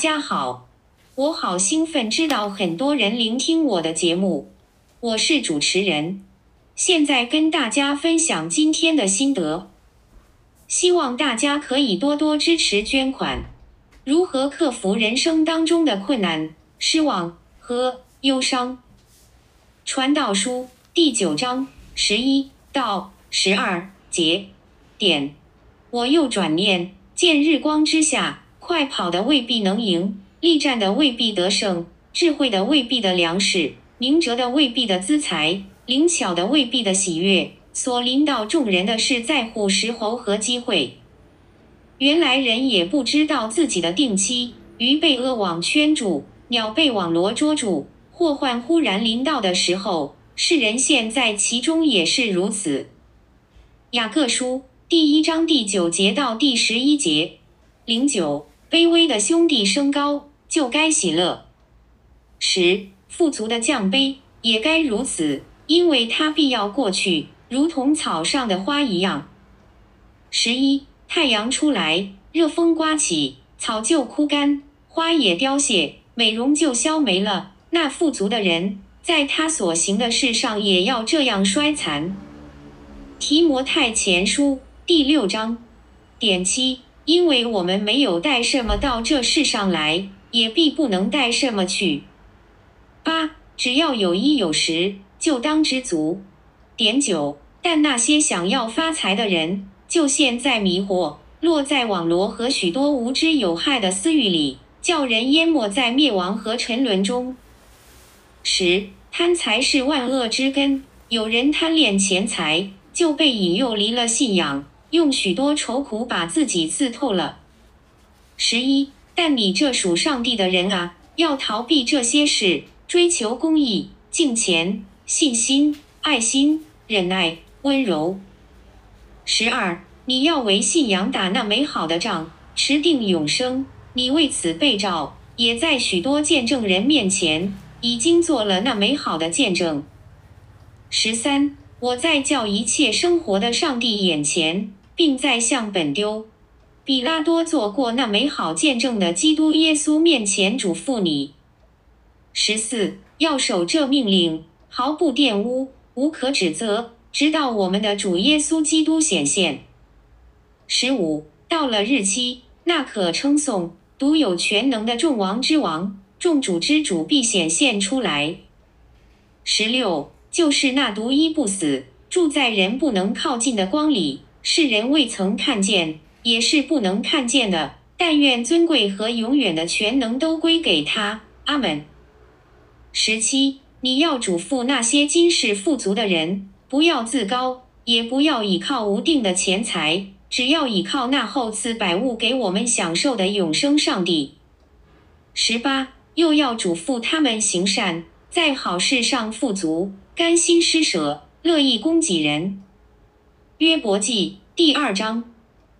家好，我好兴奋，知道很多人聆听我的节目。我是主持人，现在跟大家分享今天的心得。希望大家可以多多支持捐款。如何克服人生当中的困难、失望和忧伤？传道书第九章十一到十二节。点。我又转念，见日光之下，快跑的未必能赢，力战的未必得胜，智慧的未必的粮食，明哲的未必的资财，灵巧的未必的喜悦。所领导众人的是在乎时候和机会。原来人也不知道自己的定期，鱼被恶网圈住，鸟被网罗捉住，祸患忽然临到的时候，世人现在其中也是如此。雅各书第一章第九节到第十一节，零九，卑微的兄弟升高，就该喜乐；十，富足的降卑，也该如此，因为他必要过去。如同草上的花一样。十一，太阳出来，热风刮起，草就枯干，花也凋谢，美容就消没了。那富足的人，在他所行的事上也要这样衰残。提摩太前书第六章点七，因为我们没有带什么到这世上来，也必不能带什么去。八，只要有衣有食，就当知足。点九，但那些想要发财的人，就陷在迷惑，落在网罗和许多无知有害的私欲里，叫人淹没在灭亡和沉沦中。十，贪财是万恶之根，有人贪恋钱财，就被引诱离了信仰，用许多愁苦把自己刺透了。十一，但你这属上帝的人啊，要逃避这些事，追求公义、敬虔、信心、爱心。忍耐、温柔。十二，你要为信仰打那美好的仗，持定永生。你为此被召，也在许多见证人面前已经做了那美好的见证。十三，我在叫一切生活的上帝眼前，并在向本丢、比拉多做过那美好见证的基督耶稣面前嘱咐你。十四，要守这命令，毫不玷污。无可指责，直到我们的主耶稣基督显现。十五，到了日期，那可称颂、独有全能的众王之王、众主之主必显现出来。十六，就是那独一不死、住在人不能靠近的光里，世人未曾看见，也是不能看见的。但愿尊贵和永远的全能都归给他。阿门。十七。你要嘱咐那些今世富足的人，不要自高，也不要倚靠无定的钱财，只要倚靠那厚赐百物给我们享受的永生上帝。十八，又要嘱咐他们行善，在好事上富足，甘心施舍，乐意供给人。约伯记第二章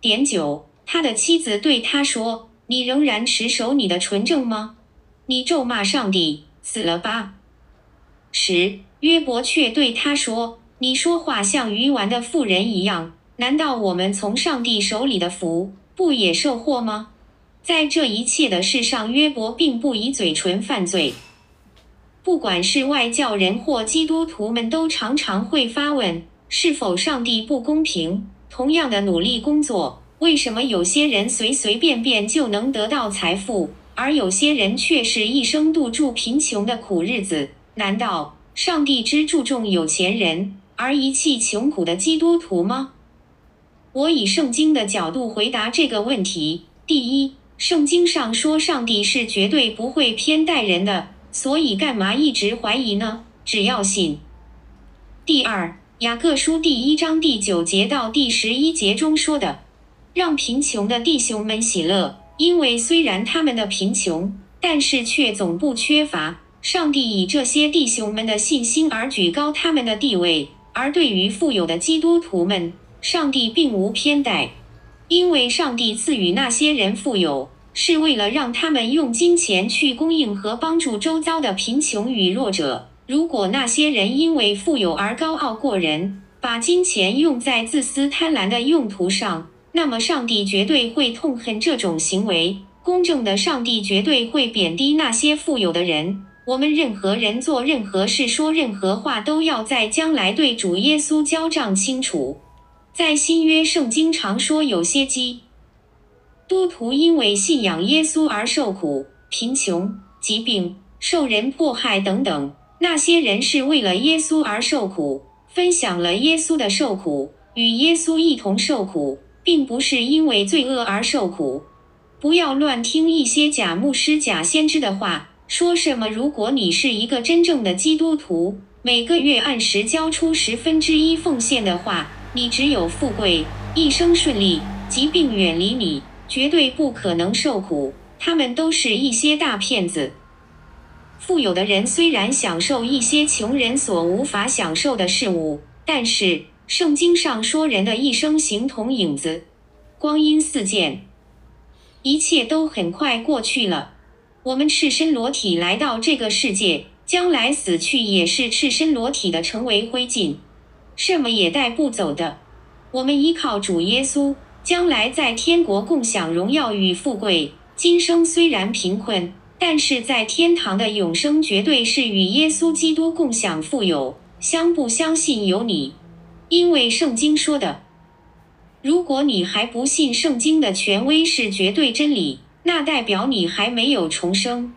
点九，他的妻子对他说：“你仍然持守你的纯正吗？你咒骂上帝，死了吧。”十约伯却对他说：“你说话像愚顽的妇人一样。难道我们从上帝手里的福不也受祸吗？”在这一切的事上，约伯并不以嘴唇犯罪。不管是外教人或基督徒们，都常常会发问：是否上帝不公平？同样的努力工作，为什么有些人随随便便就能得到财富，而有些人却是一生度住贫穷的苦日子？难道上帝只注重有钱人而遗弃穷苦的基督徒吗？我以圣经的角度回答这个问题：第一，圣经上说上帝是绝对不会偏待人的，所以干嘛一直怀疑呢？只要信。第二，雅各书第一章第九节到第十一节中说的，让贫穷的弟兄们喜乐，因为虽然他们的贫穷，但是却总不缺乏。上帝以这些弟兄们的信心而举高他们的地位，而对于富有的基督徒们，上帝并无偏待，因为上帝赐予那些人富有，是为了让他们用金钱去供应和帮助周遭的贫穷与弱者。如果那些人因为富有而高傲过人，把金钱用在自私贪婪的用途上，那么上帝绝对会痛恨这种行为。公正的上帝绝对会贬低那些富有的人。我们任何人做任何事、说任何话，都要在将来对主耶稣交账清楚。在新约圣经常说，有些基督徒因为信仰耶稣而受苦、贫穷、疾病、受人迫害等等。那些人是为了耶稣而受苦，分享了耶稣的受苦，与耶稣一同受苦，并不是因为罪恶而受苦。不要乱听一些假牧师、假先知的话。说什么？如果你是一个真正的基督徒，每个月按时交出十分之一奉献的话，你只有富贵，一生顺利，疾病远离你，绝对不可能受苦。他们都是一些大骗子。富有的人虽然享受一些穷人所无法享受的事物，但是圣经上说，人的一生形同影子，光阴似箭，一切都很快过去了。我们赤身裸体来到这个世界，将来死去也是赤身裸体的，成为灰烬，什么也带不走的。我们依靠主耶稣，将来在天国共享荣耀与富贵。今生虽然贫困，但是在天堂的永生绝对是与耶稣基督共享富有。相不相信由你，因为圣经说的，如果你还不信圣经的权威是绝对真理。那代表你还没有重生。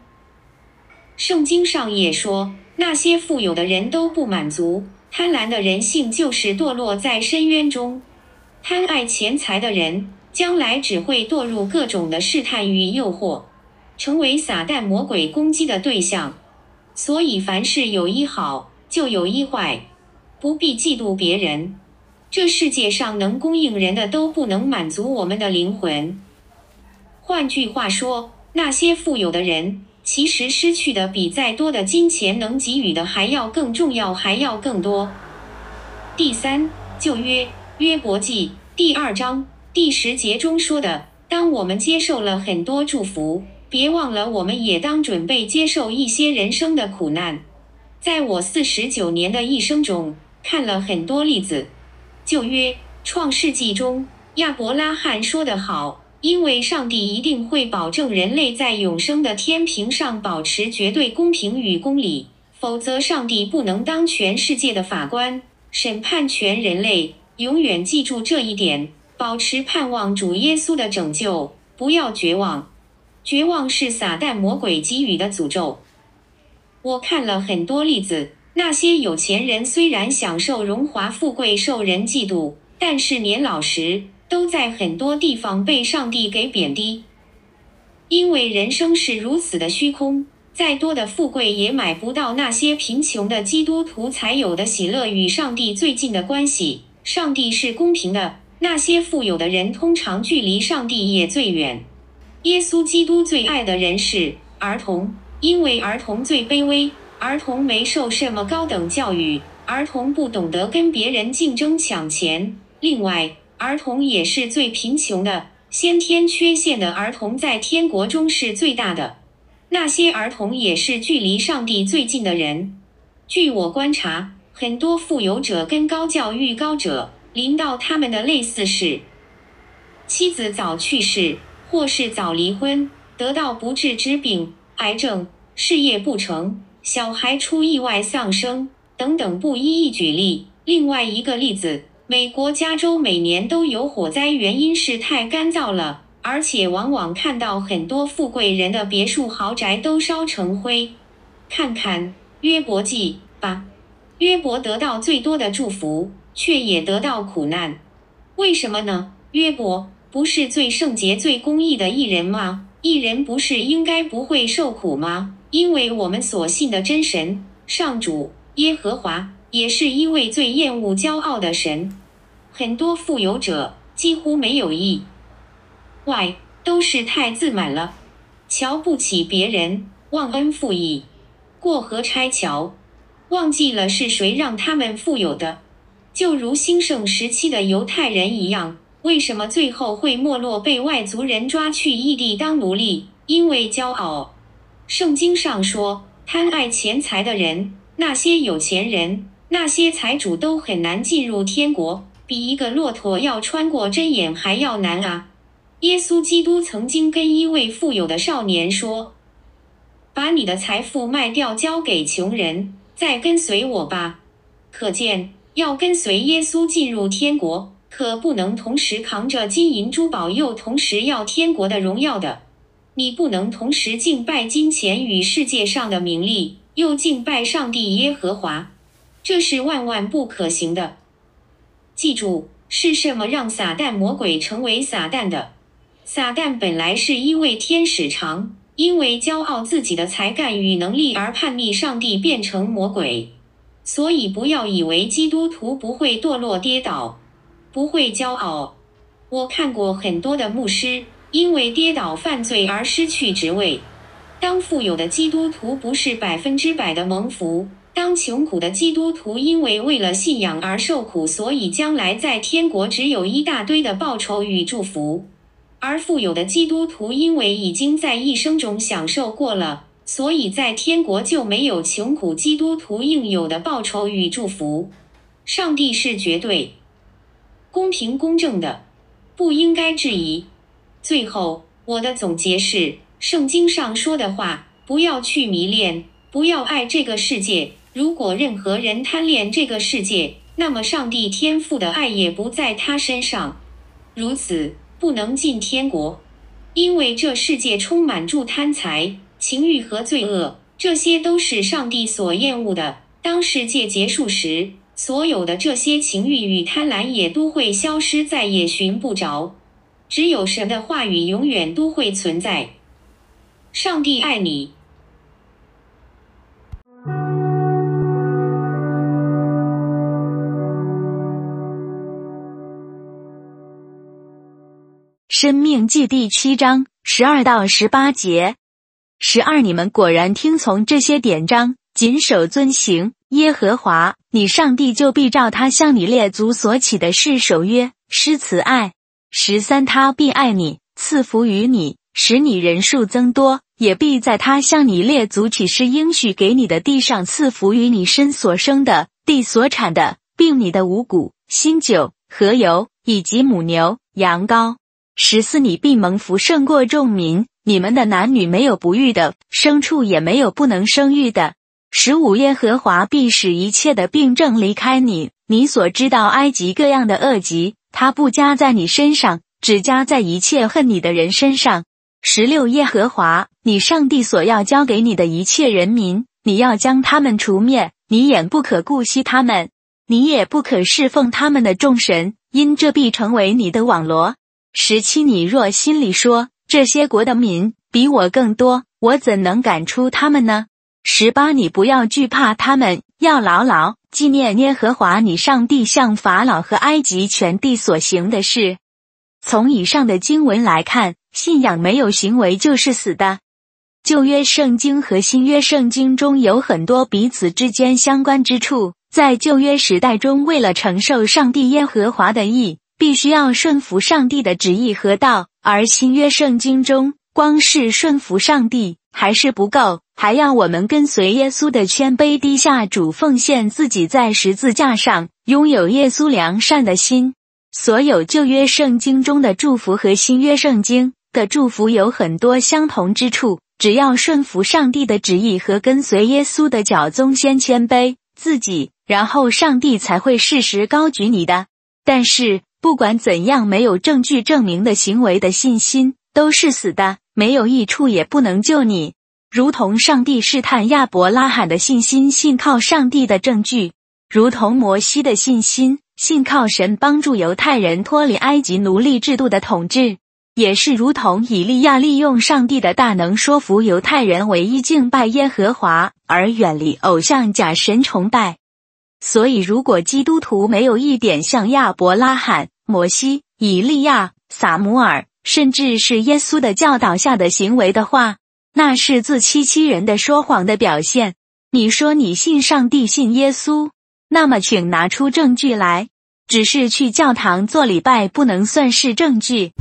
圣经上也说，那些富有的人都不满足，贪婪的人性就是堕落在深渊中。贪爱钱财的人，将来只会堕入各种的试探与诱惑，成为撒旦魔鬼攻击的对象。所以，凡事有一好，就有一坏，不必嫉妒别人。这世界上能供应人的，都不能满足我们的灵魂。换句话说，那些富有的人其实失去的比再多的金钱能给予的还要更重要，还要更多。第三，旧约约伯记第二章第十节中说的：“当我们接受了很多祝福，别忘了我们也当准备接受一些人生的苦难。”在我四十九年的一生中，看了很多例子。旧约创世纪中，亚伯拉罕说得好。因为上帝一定会保证人类在永生的天平上保持绝对公平与公理，否则上帝不能当全世界的法官，审判全人类。永远记住这一点，保持盼望主耶稣的拯救，不要绝望。绝望是撒旦魔鬼给予的诅咒。我看了很多例子，那些有钱人虽然享受荣华富贵，受人嫉妒，但是年老时。都在很多地方被上帝给贬低，因为人生是如此的虚空，再多的富贵也买不到那些贫穷的基督徒才有的喜乐与上帝最近的关系。上帝是公平的，那些富有的人通常距离上帝也最远。耶稣基督最爱的人是儿童，因为儿童最卑微，儿童没受什么高等教育，儿童不懂得跟别人竞争抢钱。另外，儿童也是最贫穷的，先天缺陷的儿童在天国中是最大的。那些儿童也是距离上帝最近的人。据我观察，很多富有者跟高教育高者，临到他们的类似是：妻子早去世，或是早离婚，得到不治之病、癌症，事业不成，小孩出意外丧生等等，不一一举例。另外一个例子。美国加州每年都有火灾，原因是太干燥了，而且往往看到很多富贵人的别墅、豪宅都烧成灰。看看约伯记吧，约伯得到最多的祝福，却也得到苦难，为什么呢？约伯不是最圣洁、最公义的艺人吗？艺人不是应该不会受苦吗？因为我们所信的真神上主耶和华。也是一位最厌恶骄傲的神，很多富有者几乎没有意外，都是太自满了，瞧不起别人，忘恩负义，过河拆桥，忘记了是谁让他们富有的，就如兴盛时期的犹太人一样，为什么最后会没落，被外族人抓去异地当奴隶？因为骄傲。圣经上说，贪爱钱财的人，那些有钱人。那些财主都很难进入天国，比一个骆驼要穿过针眼还要难啊！耶稣基督曾经跟一位富有的少年说：“把你的财富卖掉，交给穷人，再跟随我吧。”可见，要跟随耶稣进入天国，可不能同时扛着金银珠宝，又同时要天国的荣耀的。你不能同时敬拜金钱与世界上的名利，又敬拜上帝耶和华，这是万万不可行的。记住，是什么让撒旦魔鬼成为撒旦的？撒旦本来是一位天使长，因为骄傲自己的才干与能力而叛逆上帝，变成魔鬼。所以不要以为基督徒不会堕落跌倒，不会骄傲。我看过很多的牧师。因为跌倒犯罪而失去职位。当富有的基督徒不是百分之百的蒙福，当穷苦的基督徒因为为了信仰而受苦，所以将来在天国只有一大堆的报酬与祝福；而富有的基督徒因为已经在一生中享受过了，所以在天国就没有穷苦基督徒应有的报酬与祝福。上帝是绝对公平公正的，不应该质疑。最后，我的总结是：圣经上说的话，不要去迷恋，不要爱这个世界。如果任何人贪恋这个世界，那么上帝天赋的爱也不在他身上。如此，不能进天国，因为这世界充满住贪财、情欲和罪恶，这些都是上帝所厌恶的。当世界结束时，所有的这些情欲与贪婪也都会消失，再也寻不着。只有神的话语永远都会存在。上帝爱你。生命记第七章十二到十八节。十二，你们果然听从这些典章，谨守遵行，耶和华你上帝就必照他向你列祖所起的誓守约，施慈爱。十三，他必爱你，赐福于你，使你人数增多；也必在他向你列祖起誓应许给你的地上赐福于你身所生的地所产的，并你的五谷、新酒和油，以及母牛、羊羔。十四，你必蒙福胜过众民，你们的男女没有不育的，牲畜也没有不能生育的。十五，耶和华必使一切的病症离开你，你所知道埃及各样的恶疾。他不加在你身上，只加在一切恨你的人身上。十六耶和华，你上帝所要交给你的一切人民，你要将他们除灭，你也不可顾惜他们，你也不可侍奉他们的众神，因这必成为你的网罗。十七你若心里说，这些国的民比我更多，我怎能赶出他们呢？十八你不要惧怕他们，要牢牢。纪念耶和华你上帝向法老和埃及全地所行的事。从以上的经文来看，信仰没有行为就是死的。旧约圣经和新约圣经中有很多彼此之间相关之处。在旧约时代中，为了承受上帝耶和华的意，必须要顺服上帝的旨意和道；而新约圣经中，光是顺服上帝还是不够。还要我们跟随耶稣的谦卑低下主奉献自己，在十字架上拥有耶稣良善的心。所有旧约圣经中的祝福和新约圣经的祝福有很多相同之处。只要顺服上帝的旨意和跟随耶稣的脚宗，先谦卑自己，然后上帝才会适时高举你的。但是不管怎样，没有证据证明的行为的信心都是死的，没有益处，也不能救你。如同上帝试探亚伯拉罕的信心，信靠上帝的证据；如同摩西的信心，信靠神帮助犹太人脱离埃及奴隶制度的统治；也是如同以利亚利用上帝的大能说服犹太人唯一敬拜耶和华，而远离偶像假神崇拜。所以，如果基督徒没有一点像亚伯拉罕、摩西、以利亚、撒母耳，甚至是耶稣的教导下的行为的话，那是自欺欺人的说谎的表现。你说你信上帝、信耶稣，那么请拿出证据来。只是去教堂做礼拜不能算是证据。